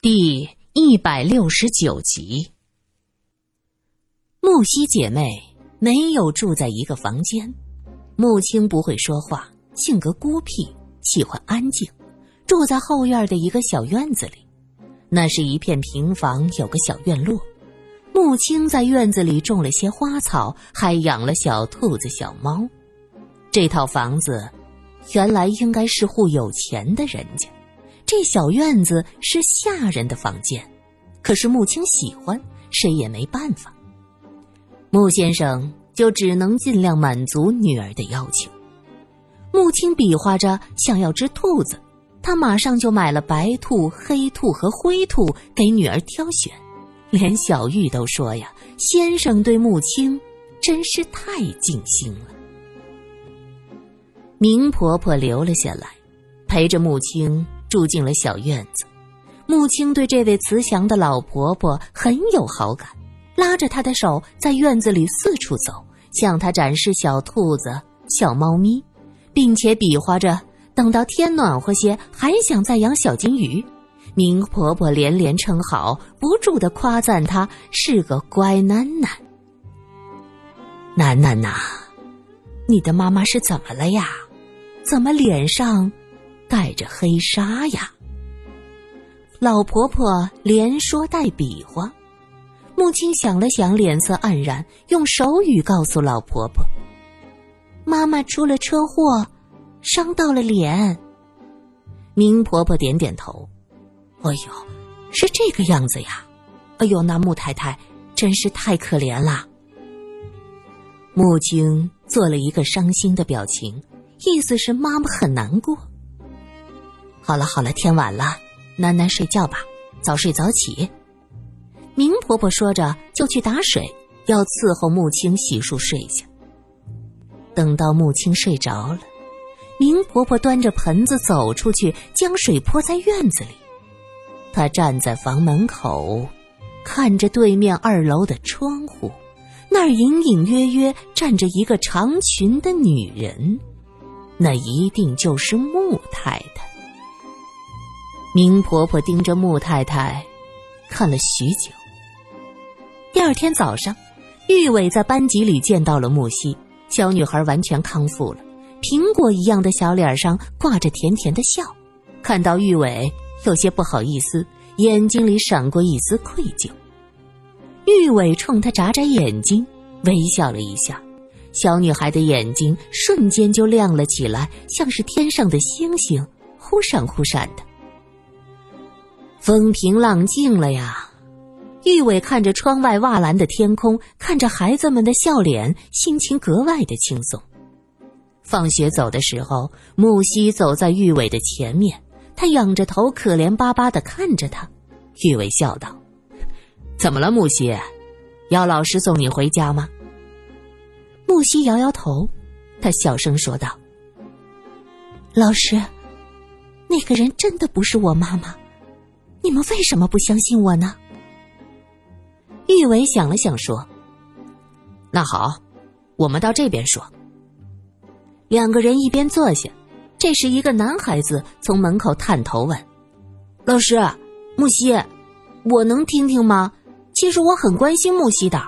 第一百六十九集，木西姐妹没有住在一个房间。木青不会说话，性格孤僻，喜欢安静，住在后院的一个小院子里。那是一片平房，有个小院落。木青在院子里种了些花草，还养了小兔子、小猫。这套房子原来应该是户有钱的人家。这小院子是下人的房间，可是穆青喜欢，谁也没办法。穆先生就只能尽量满足女儿的要求。穆青比划着想要只兔子，他马上就买了白兔、黑兔和灰兔给女儿挑选。连小玉都说呀：“先生对穆青真是太尽心了。”明婆婆留了下来，陪着穆青。住进了小院子，穆青对这位慈祥的老婆婆很有好感，拉着她的手在院子里四处走，向她展示小兔子、小猫咪，并且比划着等到天暖和些，还想再养小金鱼。明婆婆连连称好，不住的夸赞她是个乖囡囡。囡囡呐，你的妈妈是怎么了呀？怎么脸上？带着黑纱呀！老婆婆连说带比划，木青想了想，脸色黯然，用手语告诉老婆婆：“妈妈出了车祸，伤到了脸。”明婆婆点点头：“哎呦，是这个样子呀！哎呦，那穆太太真是太可怜了。”木青做了一个伤心的表情，意思是妈妈很难过。好了好了，天晚了，囡囡睡觉吧，早睡早起。明婆婆说着就去打水，要伺候木青洗漱睡下。等到木青睡着了，明婆婆端着盆子走出去，将水泼在院子里。她站在房门口，看着对面二楼的窗户，那儿隐隐约约站着一个长裙的女人，那一定就是穆太太。明婆婆盯着穆太太，看了许久。第二天早上，玉伟在班级里见到了木西，小女孩完全康复了，苹果一样的小脸上挂着甜甜的笑。看到玉伟，有些不好意思，眼睛里闪过一丝愧疚。玉伟冲他眨眨眼睛，微笑了一下，小女孩的眼睛瞬间就亮了起来，像是天上的星星，忽闪忽闪的。风平浪静了呀，玉伟看着窗外瓦蓝的天空，看着孩子们的笑脸，心情格外的轻松。放学走的时候，木西走在玉伟的前面，他仰着头，可怜巴巴的看着他。玉伟笑道：“怎么了，木西？要老师送你回家吗？”木西摇摇头，他小声说道：“老师，那个人真的不是我妈妈。”你们为什么不相信我呢？玉伟想了想说：“那好，我们到这边说。”两个人一边坐下，这时一个男孩子从门口探头问：“老师，木西，我能听听吗？其实我很关心木西的。”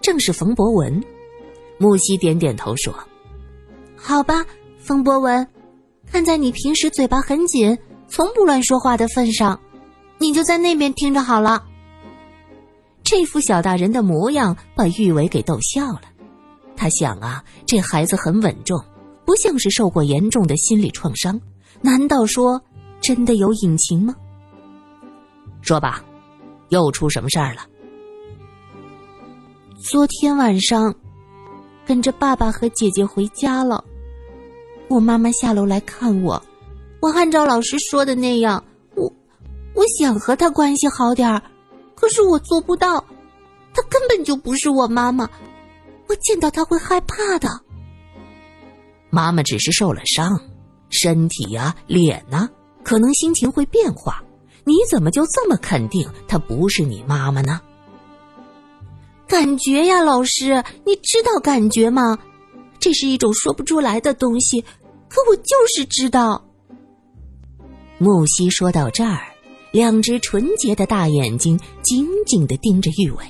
正是冯博文。木西点点头说：“好吧，冯博文，看在你平时嘴巴很紧。”从不乱说话的份上，你就在那边听着好了。这副小大人的模样把玉伟给逗笑了。他想啊，这孩子很稳重，不像是受过严重的心理创伤。难道说真的有隐情吗？说吧，又出什么事儿了？昨天晚上，跟着爸爸和姐姐回家了。我妈妈下楼来看我。我按照老师说的那样，我我想和他关系好点儿，可是我做不到。他根本就不是我妈妈，我见到他会害怕的。妈妈只是受了伤，身体呀、脸呐，可能心情会变化。你怎么就这么肯定她不是你妈妈呢？感觉呀，老师，你知道感觉吗？这是一种说不出来的东西，可我就是知道。木西说到这儿，两只纯洁的大眼睛紧紧的盯着玉伟。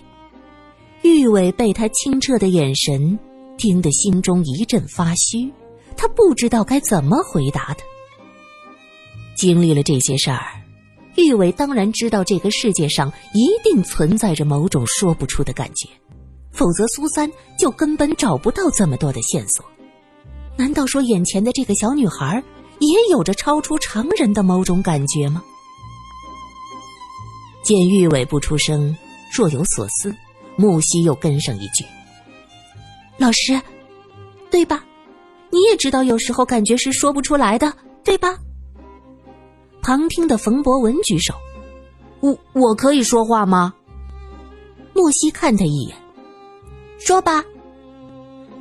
玉伟被他清澈的眼神盯得心中一阵发虚，他不知道该怎么回答他。经历了这些事儿，玉伟当然知道这个世界上一定存在着某种说不出的感觉，否则苏三就根本找不到这么多的线索。难道说眼前的这个小女孩也有着超出常人的某种感觉吗？见玉伟不出声，若有所思。木西又跟上一句：“老师，对吧？你也知道，有时候感觉是说不出来的，对吧？”旁听的冯博文举手：“我我可以说话吗？”木西看他一眼：“说吧。”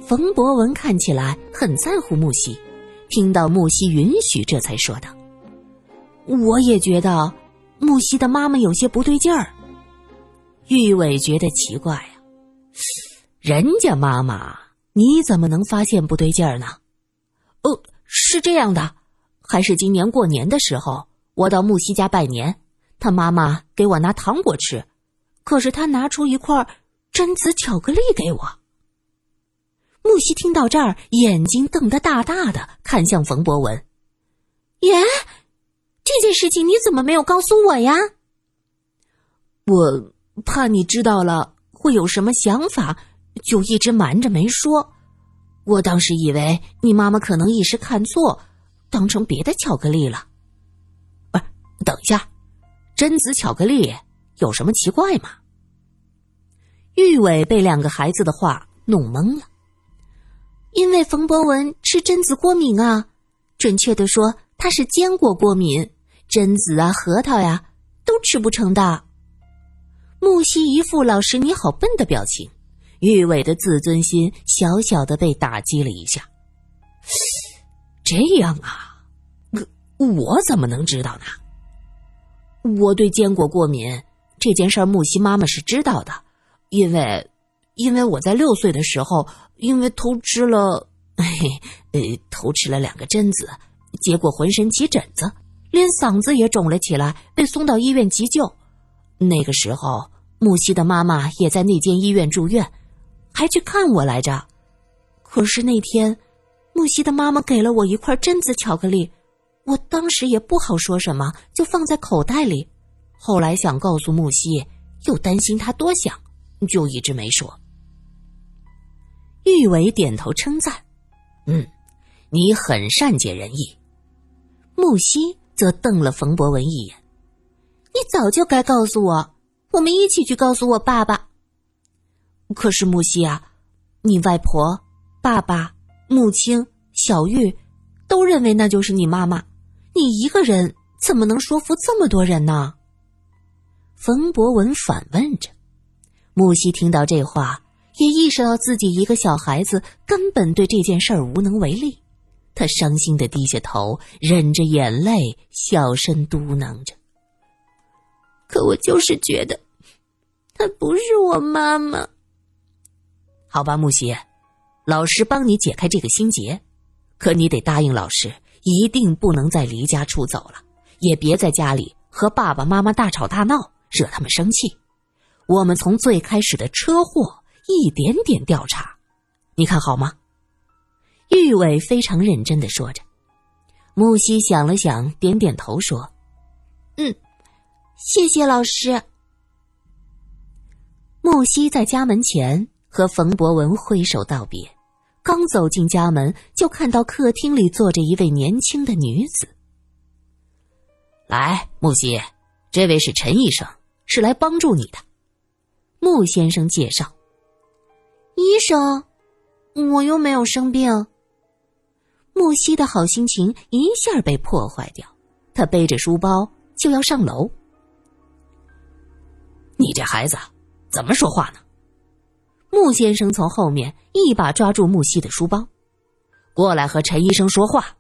冯博文看起来很在乎木西，听到木西允许，这才说道：“我也觉得木西的妈妈有些不对劲儿。”玉伟觉得奇怪呀，人家妈妈你怎么能发现不对劲儿呢？哦，是这样的，还是今年过年的时候，我到木西家拜年，他妈妈给我拿糖果吃，可是他拿出一块榛子巧克力给我。木西听到这儿，眼睛瞪得大大的，看向冯博文：“耶，这件事情你怎么没有告诉我呀？”我。怕你知道了会有什么想法，就一直瞒着没说。我当时以为你妈妈可能一时看错，当成别的巧克力了。不是，等一下，榛子巧克力有什么奇怪吗？玉伟被两个孩子的话弄懵了。因为冯博文吃榛子过敏啊，准确的说，他是坚果过敏，榛子啊、核桃呀都吃不成的。木西一副“老师你好笨”的表情，玉伟的自尊心小小的被打击了一下。这样啊，我怎么能知道呢？我对坚果过敏这件事儿，木西妈妈是知道的，因为，因为我在六岁的时候，因为偷吃了，呃，偷吃了两个榛子，结果浑身起疹子，连嗓子也肿了起来，被送到医院急救。那个时候。木西的妈妈也在那间医院住院，还去看我来着。可是那天，木西的妈妈给了我一块榛子巧克力，我当时也不好说什么，就放在口袋里。后来想告诉木西，又担心他多想，就一直没说。玉伟点头称赞：“嗯，你很善解人意。”木西则瞪了冯博文一眼：“你早就该告诉我。”我们一起去告诉我爸爸。可是木西啊，你外婆、爸爸、木青、小玉都认为那就是你妈妈，你一个人怎么能说服这么多人呢？冯博文反问着。木西听到这话，也意识到自己一个小孩子根本对这件事儿无能为力，他伤心的低下头，忍着眼泪，小声嘟囔着。可我就是觉得，她不是我妈妈。好吧，木西，老师帮你解开这个心结，可你得答应老师，一定不能再离家出走了，也别在家里和爸爸妈妈大吵大闹，惹他们生气。我们从最开始的车祸一点点调查，你看好吗？玉伟非常认真的说着。木西想了想，点点头说：“嗯。”谢谢老师。木西在家门前和冯博文挥手道别，刚走进家门，就看到客厅里坐着一位年轻的女子。来，木西，这位是陈医生，是来帮助你的。穆先生介绍。医生，我又没有生病。木西的好心情一下被破坏掉，他背着书包就要上楼。你这孩子，怎么说话呢？穆先生从后面一把抓住木西的书包，过来和陈医生说话。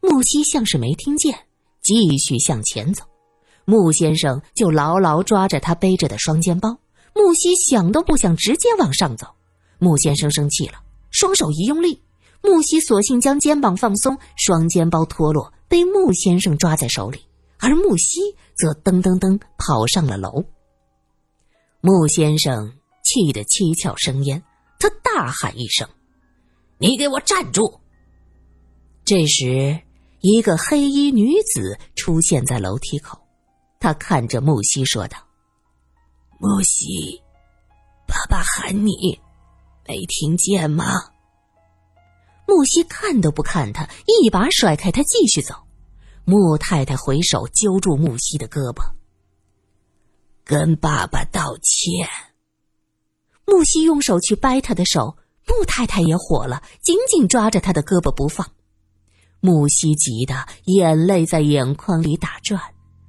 木西像是没听见，继续向前走。穆先生就牢牢抓着他背着的双肩包。木西想都不想，直接往上走。穆先生生气了，双手一用力，木西索性将肩膀放松，双肩包脱落，被木先生抓在手里。而木西则噔噔噔跑上了楼。木先生气得七窍生烟，他大喊一声：“你给我站住！”这时，一个黑衣女子出现在楼梯口，她看着木西说道：“木西，爸爸喊你，没听见吗？”木西看都不看他，一把甩开他，继续走。穆太太回手揪住木西的胳膊，跟爸爸道歉。木西用手去掰他的手，穆太太也火了，紧紧抓着他的胳膊不放。木西急得眼泪在眼眶里打转，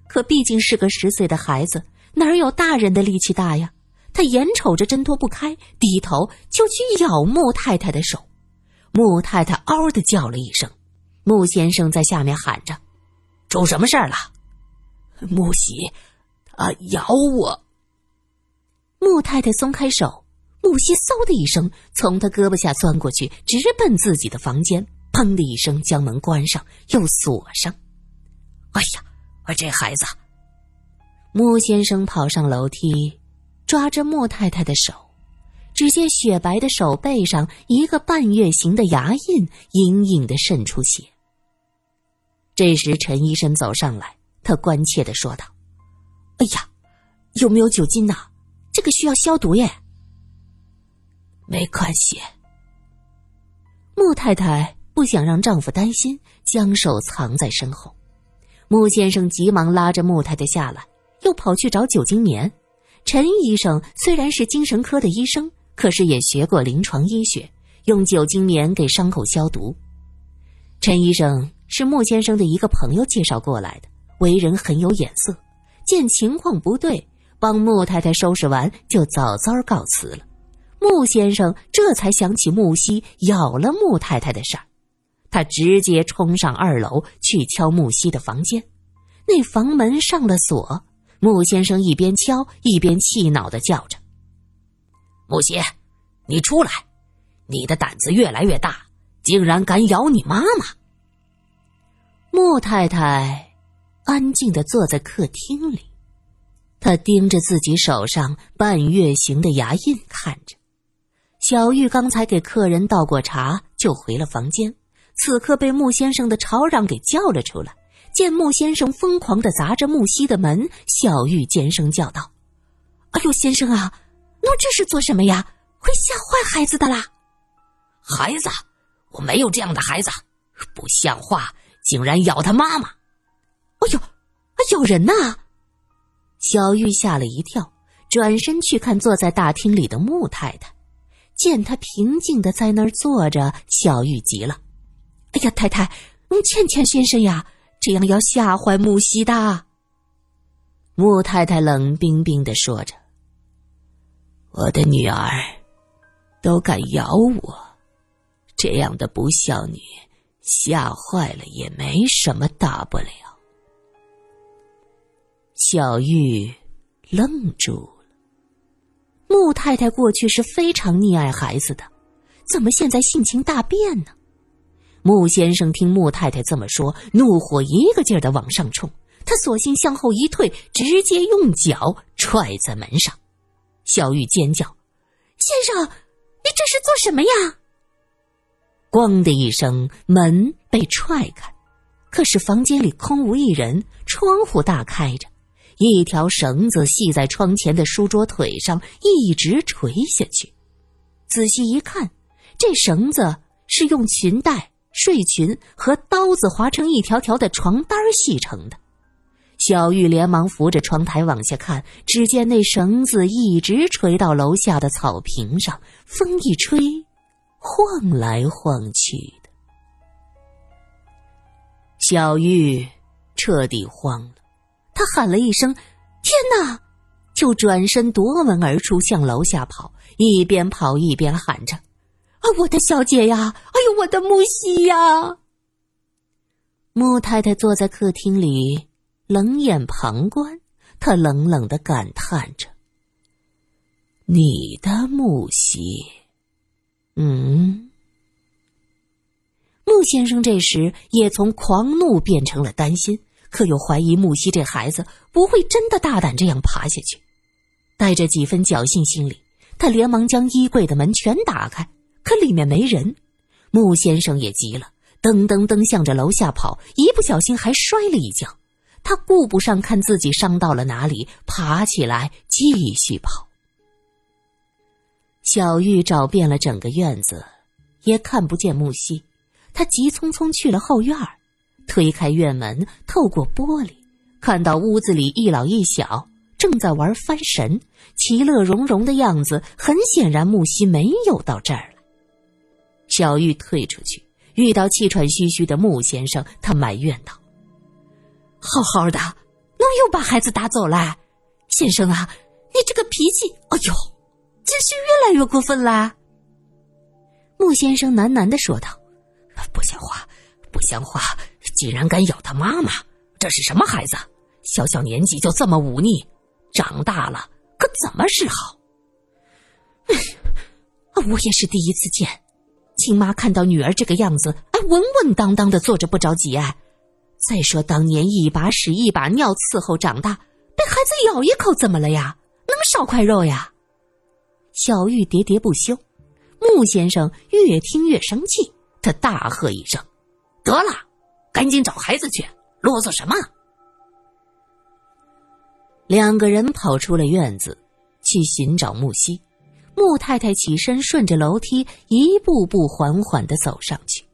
可毕竟是个十岁的孩子，哪有大人的力气大呀？他眼瞅着挣脱不开，低头就去咬穆太太的手。穆太太嗷的叫了一声，穆先生在下面喊着：“出什么事儿了？”木喜，啊咬我。穆太太松开手，木西嗖的一声从他胳膊下钻过去，直奔自己的房间，砰的一声将门关上又锁上。哎呀，我这孩子！穆先生跑上楼梯，抓着穆太太的手。只见雪白的手背上一个半月形的牙印隐隐的渗出血。这时，陈医生走上来，他关切的说道：“哎呀，有没有酒精呐？这个需要消毒耶。”没关系。穆太太不想让丈夫担心，将手藏在身后。穆先生急忙拉着穆太太下来，又跑去找酒精棉。陈医生虽然是精神科的医生。可是也学过临床医学，用酒精棉给伤口消毒。陈医生是穆先生的一个朋友介绍过来的，为人很有眼色。见情况不对，帮穆太太收拾完就早早告辞了。穆先生这才想起木西咬了穆太太的事儿，他直接冲上二楼去敲木西的房间。那房门上了锁，穆先生一边敲一边气恼的叫着。木西，你出来！你的胆子越来越大，竟然敢咬你妈妈！穆太太安静的坐在客厅里，她盯着自己手上半月形的牙印看着。小玉刚才给客人倒过茶，就回了房间，此刻被穆先生的吵嚷给叫了出来。见穆先生疯狂的砸着木西的门，小玉尖声叫道：“哎呦，先生啊！”侬这是做什么呀？会吓坏孩子的啦！孩子，我没有这样的孩子，不像话，竟然咬他妈妈！哎呦，啊咬人呐！小玉吓了一跳，转身去看坐在大厅里的穆太太，见她平静的在那儿坐着，小玉急了：“哎呀，太太，嗯，倩倩先生呀，这样要吓坏木西的。”穆太太冷冰冰的说着。我的女儿都敢咬我，这样的不孝女吓坏了也没什么大不了。小玉愣住了。穆太太过去是非常溺爱孩子的，怎么现在性情大变呢？穆先生听穆太太这么说，怒火一个劲儿的往上冲，他索性向后一退，直接用脚踹在门上。小玉尖叫：“先生，你这是做什么呀？”咣的一声，门被踹开，可是房间里空无一人，窗户大开着，一条绳子系在窗前的书桌腿上，一直垂下去。仔细一看，这绳子是用裙带、睡裙和刀子划成一条条的床单系成的。小玉连忙扶着窗台往下看，只见那绳子一直垂到楼下的草坪上，风一吹，晃来晃去的。小玉彻底慌了，她喊了一声：“天哪！”就转身夺门而出，向楼下跑，一边跑一边喊着：“啊，我的小姐呀！哎呦，我的木西呀！”穆太太坐在客厅里。冷眼旁观，他冷冷的感叹着：“你的木西，嗯。”穆先生这时也从狂怒变成了担心，可又怀疑木西这孩子不会真的大胆这样爬下去。带着几分侥幸心理，他连忙将衣柜的门全打开，可里面没人。穆先生也急了，噔噔噔向着楼下跑，一不小心还摔了一跤。他顾不上看自己伤到了哪里，爬起来继续跑。小玉找遍了整个院子，也看不见木西。他急匆匆去了后院推开院门，透过玻璃看到屋子里一老一小正在玩翻神，其乐融融的样子。很显然，木西没有到这儿来。小玉退出去，遇到气喘吁吁的穆先生，他埋怨道。好好的，能又把孩子打走了？先生啊，你这个脾气，哎呦，真是越来越过分了。穆先生喃喃的说道：“不像话，不像话！竟然敢咬他妈妈，这是什么孩子？小小年纪就这么忤逆，长大了可怎么是好？”我也是第一次见，亲妈看到女儿这个样子，哎，稳稳当当的坐着不着急哎。再说当年一把屎一把尿伺候长大，被孩子咬一口怎么了呀？能少块肉呀？小玉喋喋不休，穆先生越听越生气，他大喝一声：“得了，赶紧找孩子去，啰嗦什么？”两个人跑出了院子，去寻找木西。穆太太起身，顺着楼梯一步步缓缓的走上去，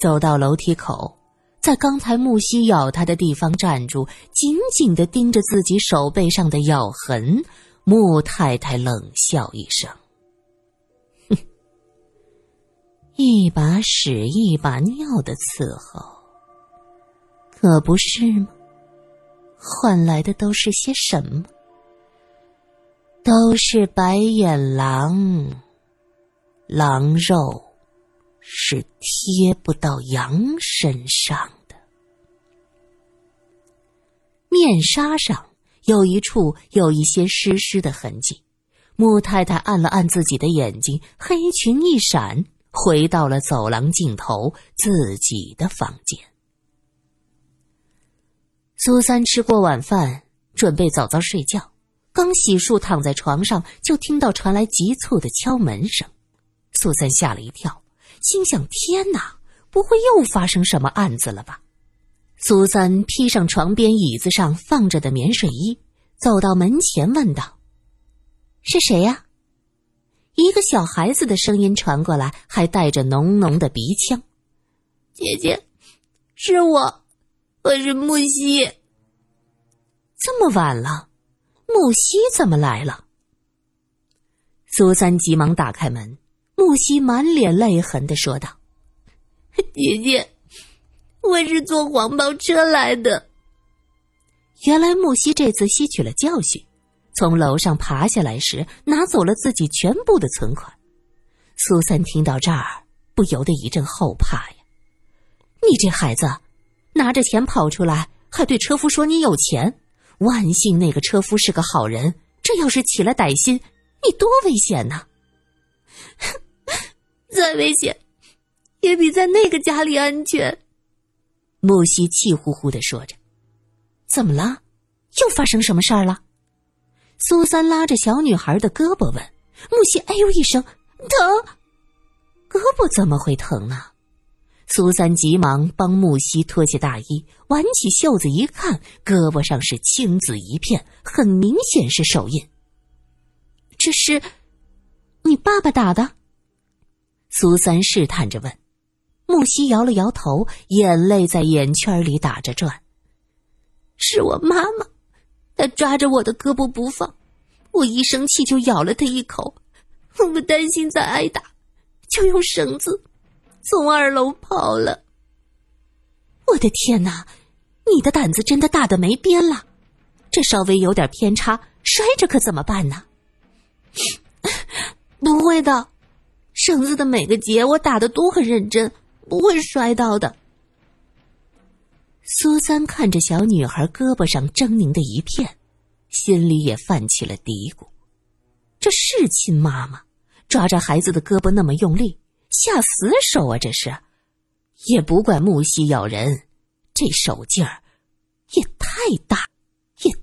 走到楼梯口。在刚才木西咬他的地方站住，紧紧的盯着自己手背上的咬痕。穆太太冷笑一声：“哼，一把屎一把尿的伺候，可不是吗？换来的都是些什么？都是白眼狼，狼肉。”是贴不到羊身上。面纱上有一处有一些湿湿的痕迹，穆太太按了按自己的眼睛，黑裙一闪，回到了走廊尽头自己的房间。苏三吃过晚饭，准备早早睡觉，刚洗漱躺在床上，就听到传来急促的敲门声，苏三吓了一跳。心想：“天哪，不会又发生什么案子了吧？”苏三披上床边椅子上放着的棉睡衣，走到门前问道：“是谁呀？”一个小孩子的声音传过来，还带着浓浓的鼻腔：“姐姐，是我，我是木西。”这么晚了，木西怎么来了？苏三急忙打开门。木西满脸泪痕的说道：“ 姐姐，我是坐黄包车来的。”原来木西这次吸取了教训，从楼上爬下来时拿走了自己全部的存款。苏三听到这儿，不由得一阵后怕呀！你这孩子，拿着钱跑出来，还对车夫说你有钱。万幸那个车夫是个好人，这要是起了歹心，你多危险呐！再危险，也比在那个家里安全。木西气呼呼的说着：“怎么了？又发生什么事儿了？”苏三拉着小女孩的胳膊问。木西：“哎呦一声，疼！胳膊怎么会疼呢？”苏三急忙帮木西脱下大衣，挽起袖子一看，胳膊上是青紫一片，很明显是手印。这是你爸爸打的？苏三试探着问，木西摇了摇头，眼泪在眼圈里打着转。是我妈妈，她抓着我的胳膊不放，我一生气就咬了她一口，我不担心再挨打，就用绳子从二楼跑了。我的天哪，你的胆子真的大的没边了！这稍微有点偏差，摔着可怎么办呢？不会的。绳子的每个结我打的都很认真，不会摔到的。苏三看着小女孩胳膊上狰狞的一片，心里也泛起了嘀咕：这是亲妈吗抓着孩子的胳膊那么用力，下死手啊！这是，也不怪木西咬人，这手劲儿也太大，也太……